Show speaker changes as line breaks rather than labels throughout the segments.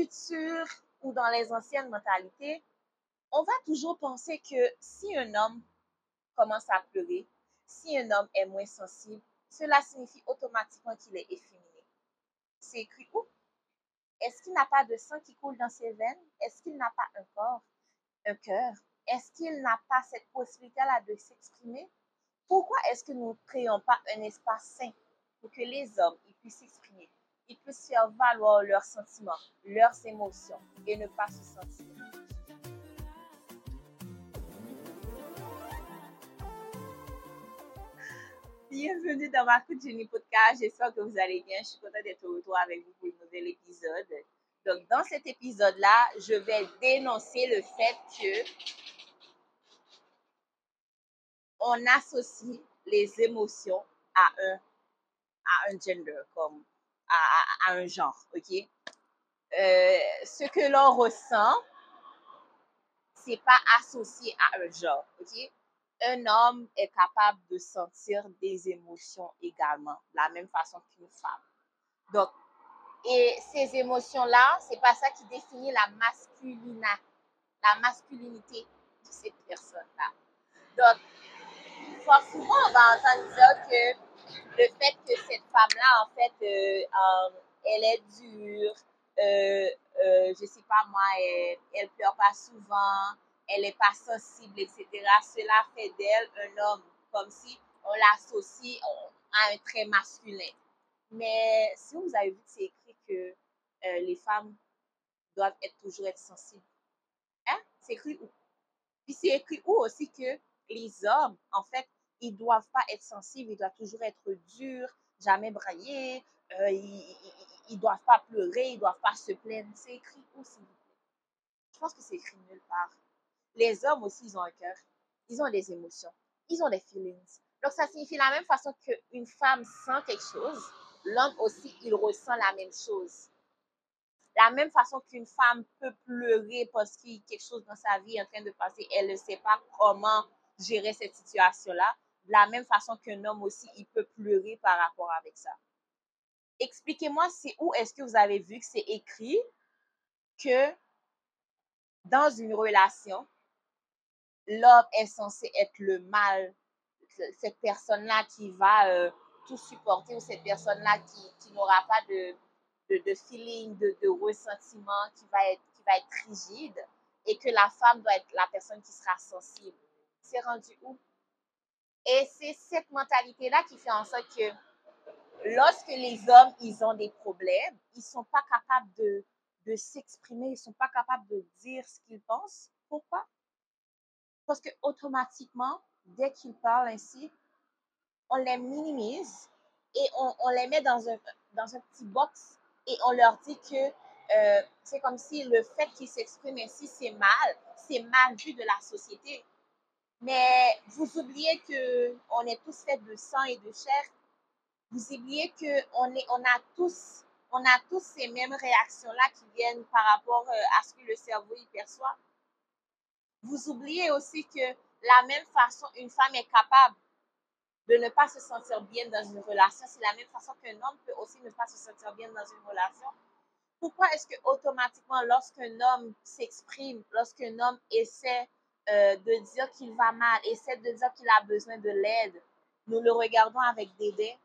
cultures ou dans les anciennes mentalités, on va toujours penser que si un homme commence à pleurer, si un homme est moins sensible, cela signifie automatiquement qu'il est efféminé. C'est écrit où? Est-ce qu'il n'a pas de sang qui coule dans ses veines? Est-ce qu'il n'a pas un corps, un cœur? Est-ce qu'il n'a pas cette possibilité-là de s'exprimer? Pourquoi est-ce que nous ne créons pas un espace sain pour que les hommes puissent s'exprimer, ils puissent faire valoir leurs sentiments, leurs émotions et ne pas se sentir Bienvenue dans ma coup de podcast. J'espère que vous allez bien. Je suis contente d'être au retour avec vous pour un nouvel épisode. Donc, dans cet épisode-là, je vais dénoncer le fait que on associe les émotions à un, à un gender, comme à, un genre, ok? Euh, ce que l'on ressent, c'est pas associé à un genre, ok? un homme est capable de sentir des émotions également, de la même façon qu'une femme. Donc, et ces émotions-là, c'est pas ça qui définit la la masculinité de cette personne-là. Donc, souvent, on va entendre dire que le fait que cette femme-là, en fait, euh, euh, elle est dure, euh, euh, je sais pas moi, elle, elle pleure pas souvent, elle n'est pas sensible, etc. Cela fait d'elle un homme, comme si on l'associe à un trait masculin. Mais si vous avez vu c'est écrit que les femmes doivent être toujours être sensibles, hein? c'est écrit où? Puis c'est écrit où aussi que les hommes, en fait, ils doivent pas être sensibles, ils doivent toujours être durs, jamais brailler, euh, ils, ils, doivent pas pleurer, ils doivent pas se plaindre. C'est écrit où, s'il vous plaît? Je pense que c'est écrit nulle part les hommes aussi, ils ont un cœur. Ils ont des émotions. Ils ont des feelings. Donc, ça signifie la même façon qu'une femme sent quelque chose, l'homme aussi, il ressent la même chose. La même façon qu'une femme peut pleurer parce a quelque chose dans sa vie en train de passer, elle ne sait pas comment gérer cette situation-là. La même façon qu'un homme aussi, il peut pleurer par rapport avec ça. Expliquez-moi, c'est où est-ce que vous avez vu que c'est écrit que dans une relation, l'homme est censé être le mal, cette personne-là qui va euh, tout supporter ou cette personne-là qui, n'aura pas de, feeling, de, de, ressentiment, qui va, être, qui va être rigide et que la femme doit être la personne qui sera sensible. C'est rendu où? Et c'est cette mentalité-là qui fait en sorte que lorsque les hommes, ils ont des problèmes, ils ne sont pas capables de, de s'exprimer, ils ne sont pas capables de dire ce qu'ils pensent. Pourquoi? Parce que automatiquement, dès qu'ils parlent ainsi, on les minimise et on, on, les met dans un, dans un petit box et on leur dit que euh, c'est comme si le fait qu'ils s'expriment ainsi, c'est mal, c'est mal vu de la société. Mais vous oubliez que on est tous faits de sang et de chair. Vous oubliez que on est, on a tous on a tous ces mêmes réactions-là qui viennent par rapport euh, à ce que le cerveau y perçoit. Vous oubliez aussi que la même façon, une femme est capable de ne pas se sentir bien dans une relation, c'est la même façon qu'un homme peut aussi ne pas se sentir bien dans une relation. Pourquoi est-ce que automatiquement, lorsqu'un homme s'exprime, lorsqu'un homme essaie euh, de dire qu'il va mal, essaie de dire qu'il a besoin de l'aide, nous le regardons avec dédain,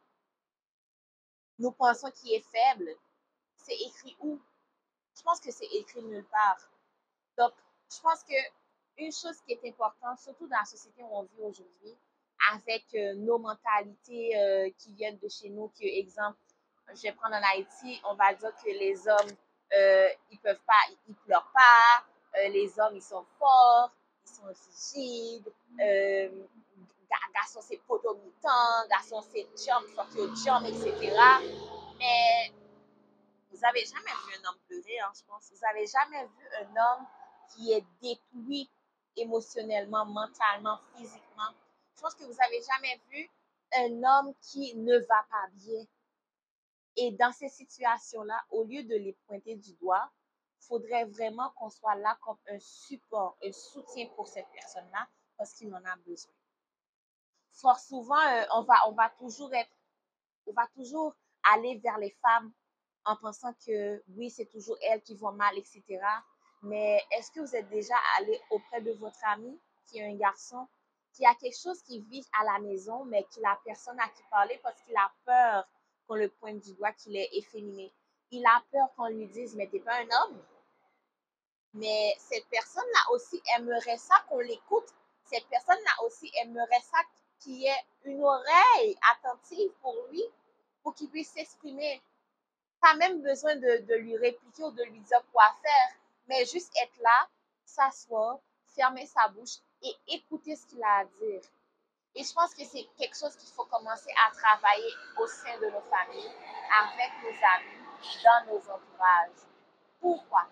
nous pensons qu'il est faible, c'est écrit où? Je pense que c'est écrit nulle part. Donc, je pense que une chose qui est importante, surtout dans la société où on vit aujourd'hui, avec euh, nos mentalités euh, qui viennent de chez nous, que, exemple, je vais prendre en Haïti, on va dire que les hommes, euh, ils peuvent pas, ils, ils pleurent pas, les hommes, ils sont forts, sont rigides, euh, garçon c'est potomitan, garçon c'est jump, fuck your jump, etc. Mais vous avez jamais vu un homme pleurer, hein, je pense. Vous avez jamais vu un homme qui est détruit émotionnellement, mentalement, physiquement. Je pense que vous avez jamais vu un homme qui ne va pas bien. Et dans ces situations-là, au lieu de les pointer du doigt, faudrait vraiment qu'on soit là comme un support, un soutien pour cette personne-là parce qu'il en a besoin fort souvent, euh, on, va, on va toujours être, on va toujours aller vers les femmes en pensant que oui, c'est toujours elle qui va mal, etc. Mais est-ce que vous êtes déjà allé auprès de votre ami qui est un garçon qui a quelque chose qui vit à la maison, mais qu'il n'a personne à qui parler parce qu'il a peur qu'on le pointe du doigt qu'il est efféminé. Il a peur qu'on lui dise, mais t'es pas un homme? Mais cette personne-là aussi aimerait ça qu'on l'écoute. Cette personne-là aussi aimerait ça qu'il y ait une oreille attentive pour lui, pour qu'il puisse s'exprimer. Pas même besoin de, lui répliquer ou de lui dire quoi faire, mais juste être là, s'asseoir, fermer sa bouche et écouter ce qu'il a à dire. Et je pense que c'est quelque chose qu'il faut commencer à travailler au sein de nos familles, avec nos amis, dans nos entourages. Pourquoi?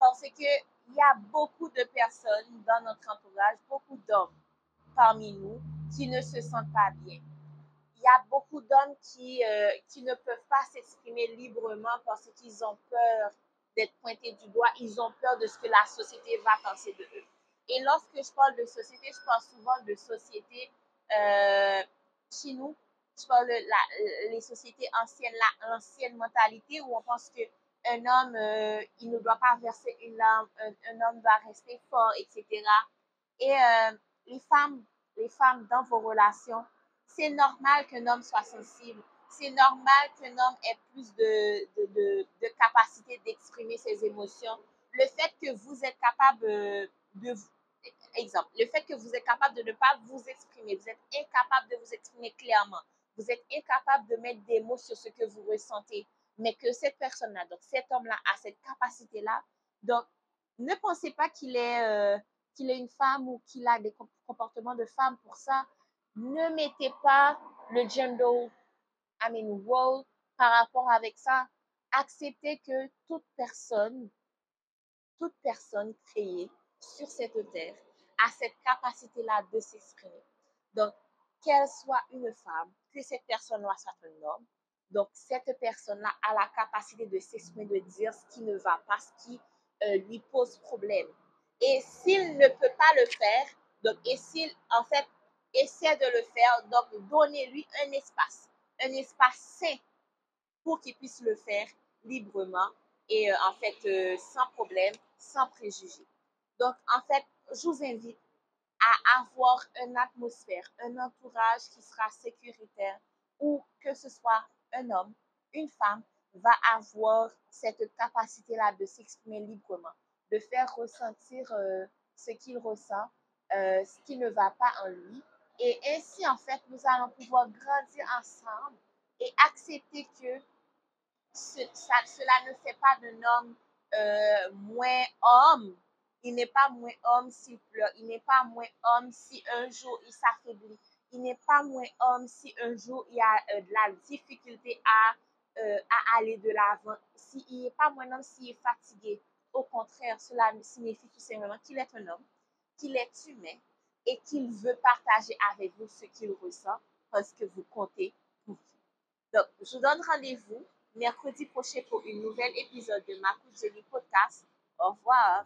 Parce qu'il y a beaucoup de personnes dans notre entourage, beaucoup d'hommes parmi nous qui ne se sentent pas bien. Il y a beaucoup d'hommes qui, euh, qui ne peuvent pas s'exprimer librement parce qu'ils ont peur d'être pointés du doigt, ils ont peur de ce que la société va penser de eux. Et lorsque je parle de société, je parle souvent de société euh, chez nous. Je parle de la, les sociétés anciennes, l'ancienne mentalité où on pense que un homme, euh, il ne doit pas verser une larme, un, homme doit rester fort, etc. Et euh, les femmes, les femmes dans vos relations, c'est normal qu'un homme soit sensible. C'est normal qu'un homme ait plus de, de, de, de capacité d'exprimer ses émotions. Le fait que vous êtes capable de, exemple, le fait que vous êtes capable de ne pas vous exprimer, vous êtes incapable de vous exprimer clairement, vous êtes incapable de mettre des mots sur ce que vous ressentez, mais que cette personne-là, donc cet homme-là a cette capacité-là, donc ne pensez pas qu'il est, euh, qu'il est une femme ou qu'il a des comportements de femme pour ça. Ne mettez pas le gender, I mean, role par rapport avec ça. Acceptez que toute personne, toute personne créée sur cette terre a cette capacité-là de s'exprimer. Donc, qu'elle soit une femme, que cette personne-là soit un homme, donc cette personne-là a la capacité de s'exprimer, de dire ce qui ne va pas, ce qui euh, lui pose problème. Et s'il ne peut pas le faire, donc, et s'il, en fait, essaie de le faire, donc donnez-lui un espace, un espace sain pour qu'il puisse le faire librement et euh, en fait euh, sans problème, sans préjugés. Donc, en fait, je vous invite à avoir une atmosphère, un entourage qui sera sécuritaire où que ce soit un homme, une femme, va avoir cette capacité-là de s'exprimer librement, de faire ressentir euh, ce qu'il ressent, euh, ce qui ne va pas en lui. Et ainsi, en fait, nous allons pouvoir grandir ensemble et accepter que cela ne fait pas d'un homme euh, moins homme il n'est pas moins homme s'il pleure. Il n'est pas moins homme si un jour il s'affaiblit. Il n'est pas moins homme si un jour il y a euh, de la difficulté à, euh, à aller de l'avant. Si, il n'est pas moins homme s'il est fatigué. Au contraire, cela signifie tout simplement qu'il est un homme, qu'il est humain et qu'il veut partager avec vous ce qu'il ressent parce que vous comptez pour lui. Donc, je vous donne rendez-vous mercredi prochain pour une nouvelle épisode de Ma Jolie Podcast. Au revoir.